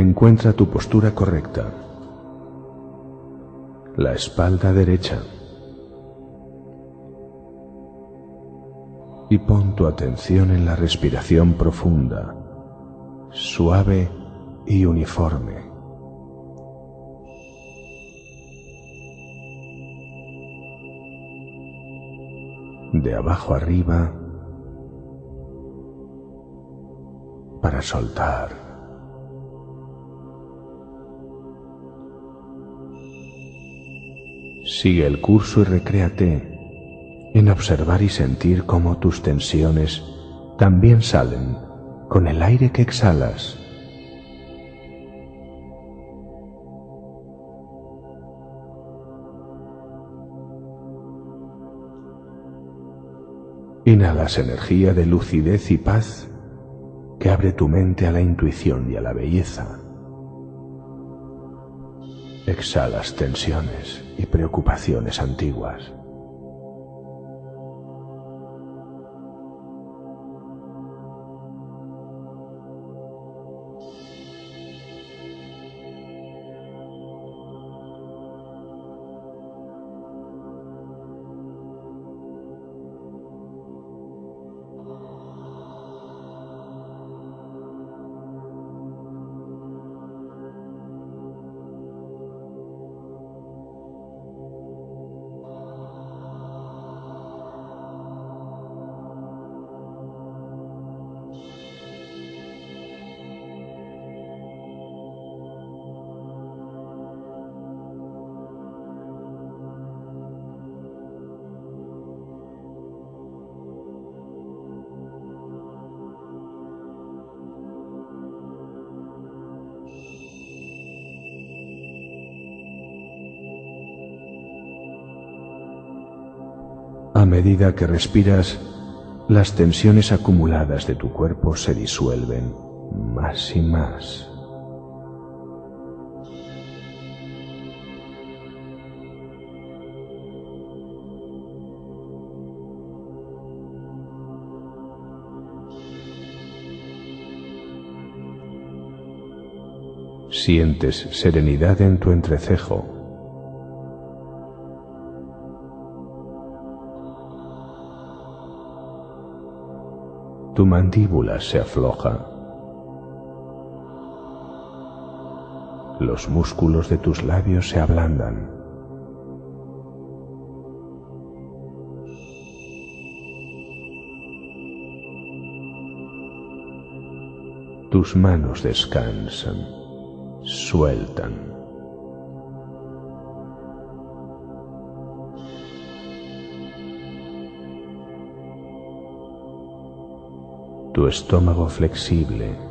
Encuentra tu postura correcta. La espalda derecha. Y pon tu atención en la respiración profunda, suave y uniforme. De abajo arriba para soltar. Sigue el curso y recréate en observar y sentir cómo tus tensiones también salen con el aire que exhalas. Inhalas energía de lucidez y paz que abre tu mente a la intuición y a la belleza. Exhalas tensiones y preocupaciones antiguas. A medida que respiras, las tensiones acumuladas de tu cuerpo se disuelven más y más. Sientes serenidad en tu entrecejo tu mandíbula se afloja. Los músculos de tus labios se ablandan. Tus manos descansan, sueltan. Tu estómago flexible.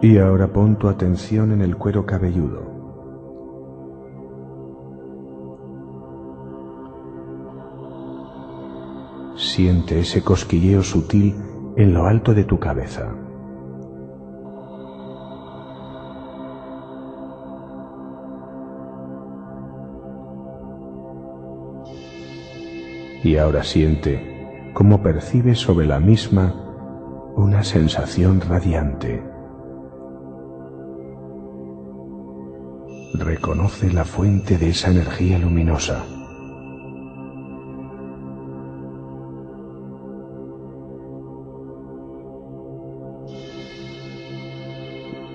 Y ahora pon tu atención en el cuero cabelludo. Siente ese cosquilleo sutil en lo alto de tu cabeza. Y ahora siente cómo percibes sobre la misma una sensación radiante. Reconoce la fuente de esa energía luminosa.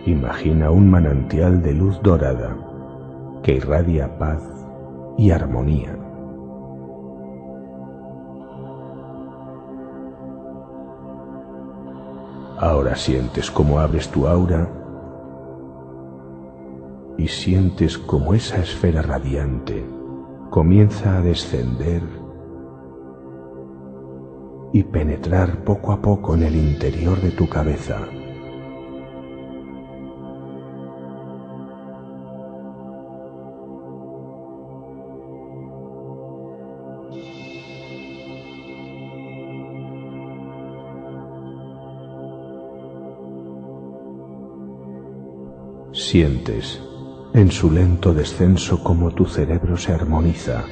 Imagina un manantial de luz dorada que irradia paz y armonía. Ahora sientes cómo abres tu aura y sientes como esa esfera radiante comienza a descender y penetrar poco a poco en el interior de tu cabeza. Sientes en su lento descenso como tu cerebro se armoniza.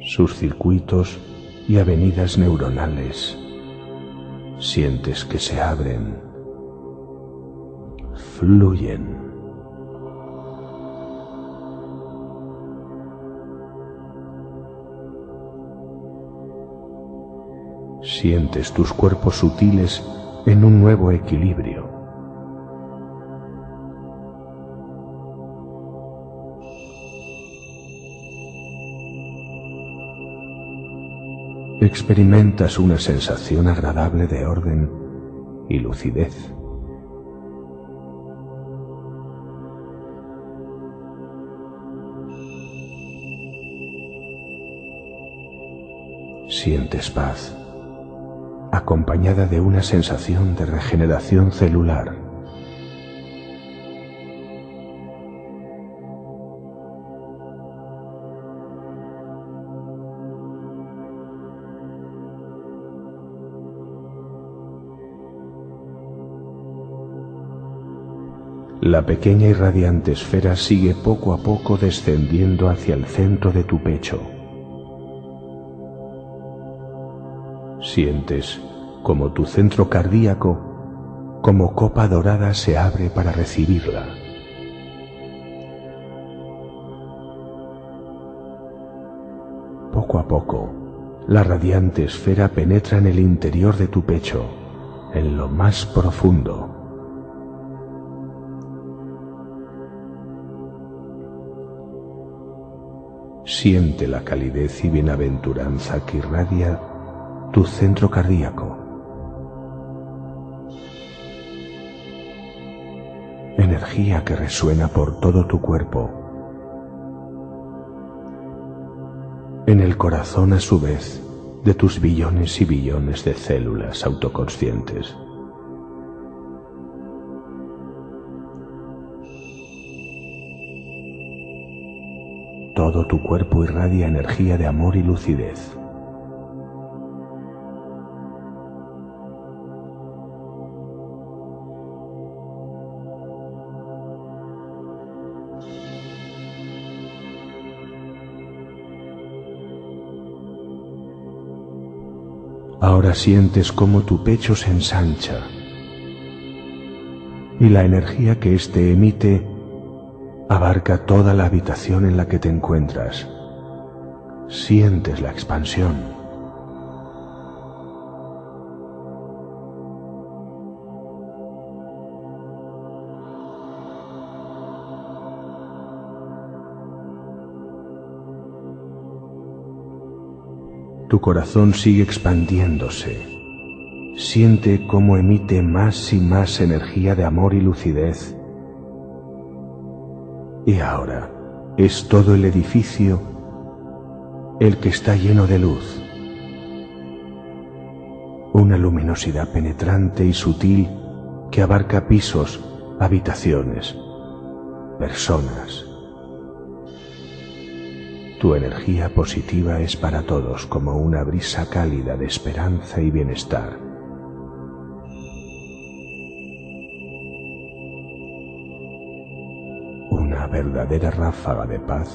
Sus circuitos y avenidas neuronales sientes que se abren, fluyen. Sientes tus cuerpos sutiles en un nuevo equilibrio. Experimentas una sensación agradable de orden y lucidez. Sientes paz acompañada de una sensación de regeneración celular. La pequeña y radiante esfera sigue poco a poco descendiendo hacia el centro de tu pecho. Sientes como tu centro cardíaco, como copa dorada se abre para recibirla. Poco a poco, la radiante esfera penetra en el interior de tu pecho, en lo más profundo. Siente la calidez y bienaventuranza que irradia tu centro cardíaco. Energía que resuena por todo tu cuerpo. En el corazón a su vez de tus billones y billones de células autoconscientes. Todo tu cuerpo irradia energía de amor y lucidez. Ahora sientes cómo tu pecho se ensancha y la energía que éste emite abarca toda la habitación en la que te encuentras. Sientes la expansión. Tu corazón sigue expandiéndose. Siente cómo emite más y más energía de amor y lucidez. Y ahora es todo el edificio el que está lleno de luz. una luminosidad penetrante y sutil que abarca pisos, habitaciones, personas. Tu energía positiva es para todos como una brisa cálida de esperanza y bienestar. Verdadera ráfaga de paz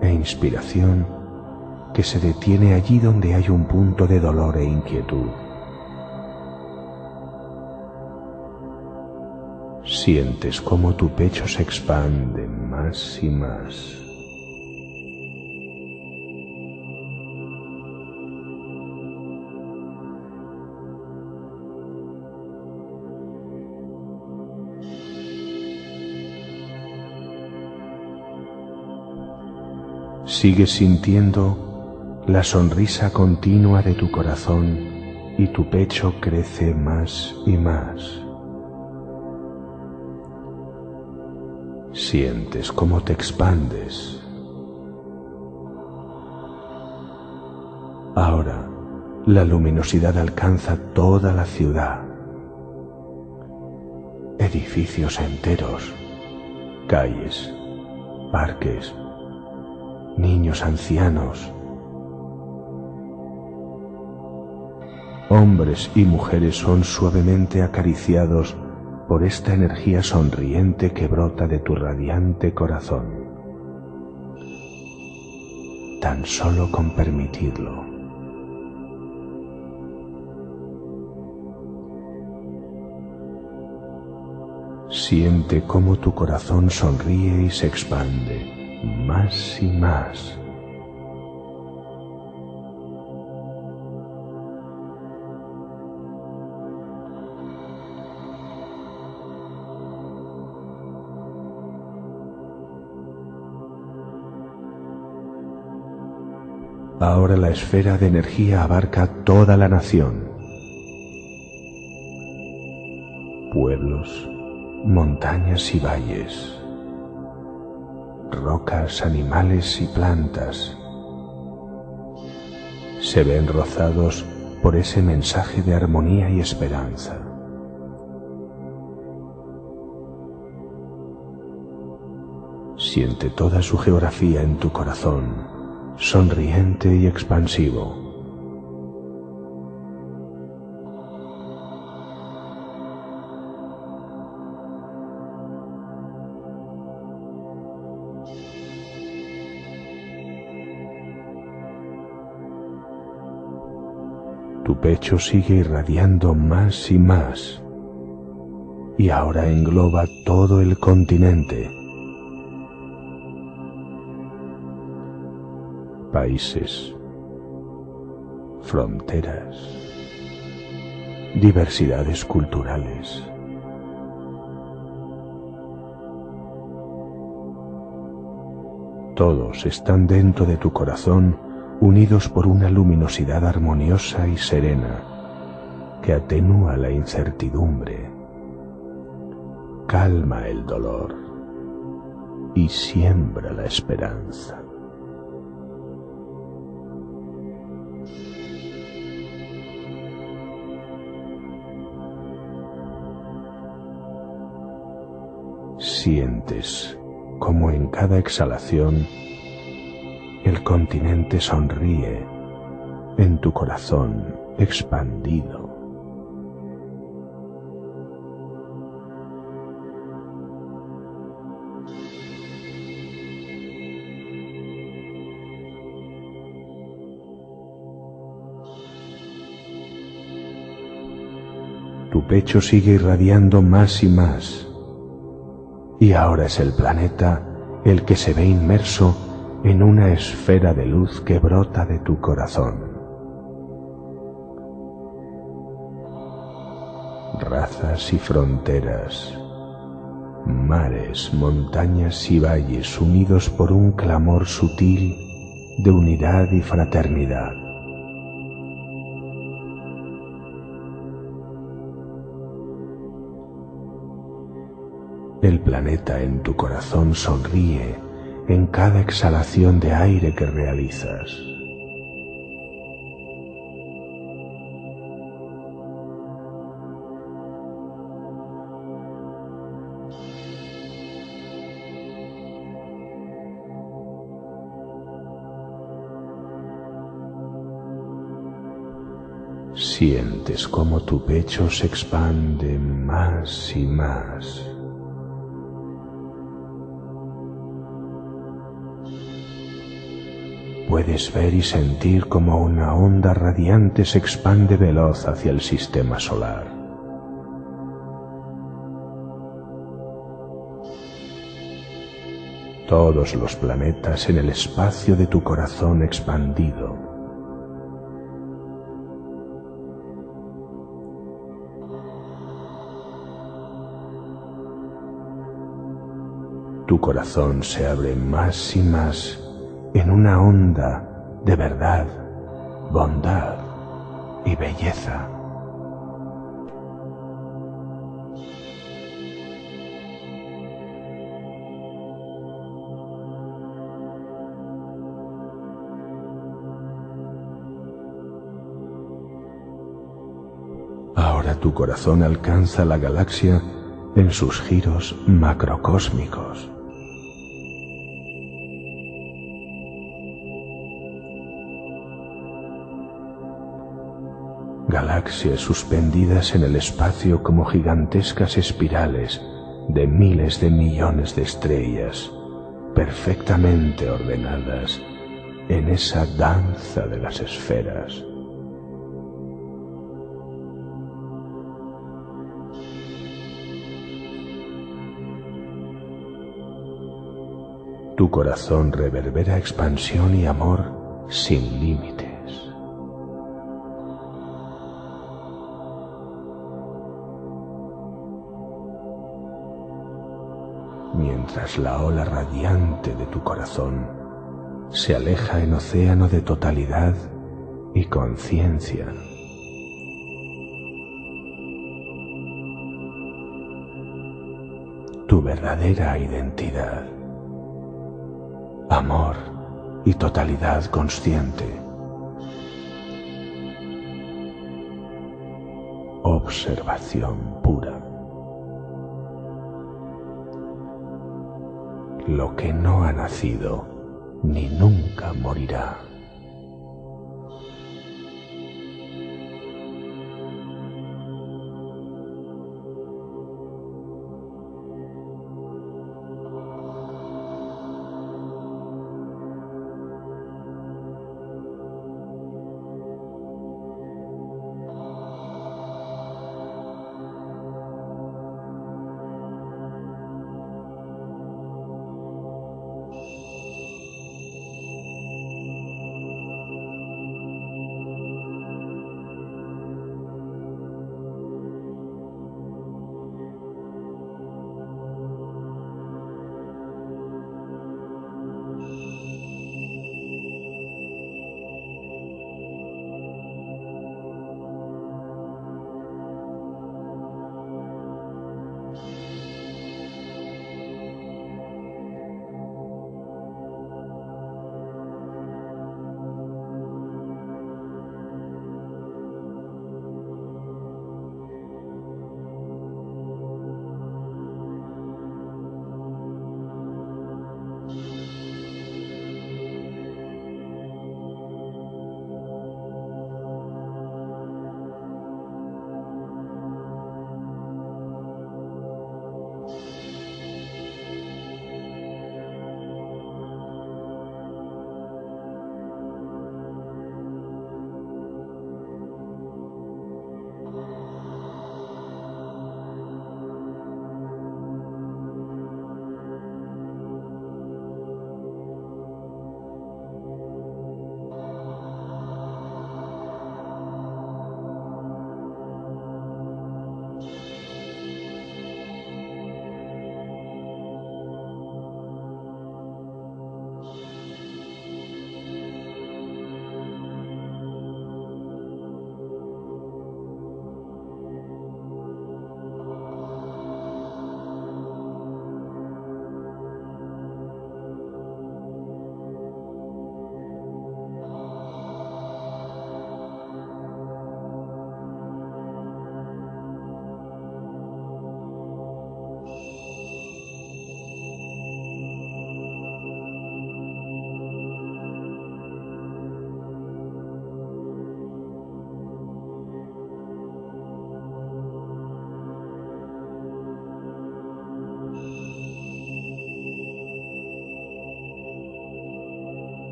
e inspiración que se detiene allí donde hay un punto de dolor e inquietud. Sientes cómo tu pecho se expande más y más. Sigues sintiendo la sonrisa continua de tu corazón y tu pecho crece más y más. Sientes cómo te expandes. Ahora la luminosidad alcanza toda la ciudad. Edificios enteros, calles, parques, niños ancianos, hombres y mujeres son suavemente acariciados por esta energía sonriente que brota de tu radiante corazón. Tan solo con permitirlo. Siente cómo tu corazón sonríe y se expande más y más. Ahora la esfera de energía abarca toda la nación. Pueblos, montañas y valles rocas, animales y plantas se ven rozados por ese mensaje de armonía y esperanza. Siente toda su geografía en tu corazón, sonriente y expansivo. Pecho sigue irradiando más y más y ahora engloba todo el continente. Países, fronteras, diversidades culturales. Todos están dentro de tu corazón unidos por una luminosidad armoniosa y serena que atenúa la incertidumbre, calma el dolor y siembra la esperanza. Sientes como en cada exhalación el continente sonríe en tu corazón expandido. Tu pecho sigue irradiando más y más. Y ahora es el planeta el que se ve inmerso en una esfera de luz que brota de tu corazón. Razas y fronteras, mares, montañas y valles unidos por un clamor sutil de unidad y fraternidad. El planeta en tu corazón sonríe en cada exhalación de aire que realizas. Sientes cómo tu pecho se expande más y más. Puedes ver y sentir como una onda radiante se expande veloz hacia el sistema solar. Todos los planetas en el espacio de tu corazón expandido. Tu corazón se abre más y más en una onda de verdad, bondad y belleza. Ahora tu corazón alcanza la galaxia en sus giros macrocósmicos. Suspendidas en el espacio como gigantescas espirales de miles de millones de estrellas, perfectamente ordenadas en esa danza de las esferas. Tu corazón reverbera expansión y amor sin límite. Mientras la ola radiante de tu corazón se aleja en océano de totalidad y conciencia. Tu verdadera identidad, amor y totalidad consciente. Observación pura. Lo que no ha nacido ni nunca morirá.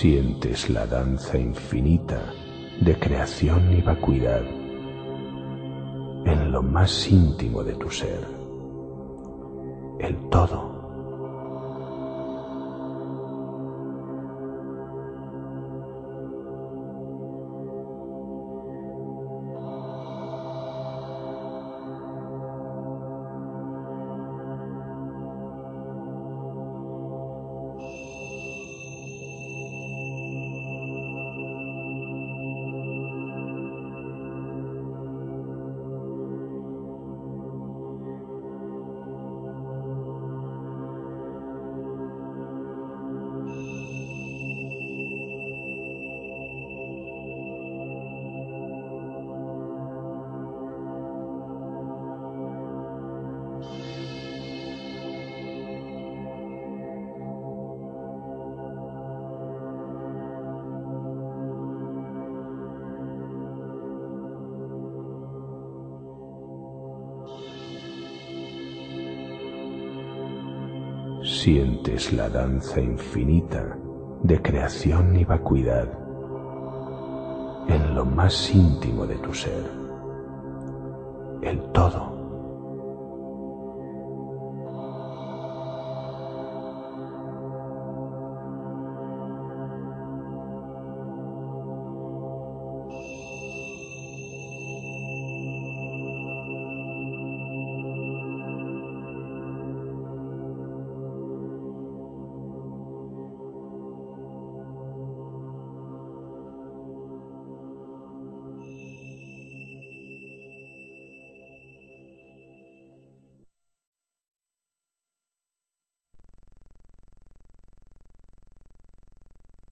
Sientes la danza infinita de creación y vacuidad en lo más íntimo de tu ser, el todo. Sientes la danza infinita de creación y vacuidad en lo más íntimo de tu ser, el todo.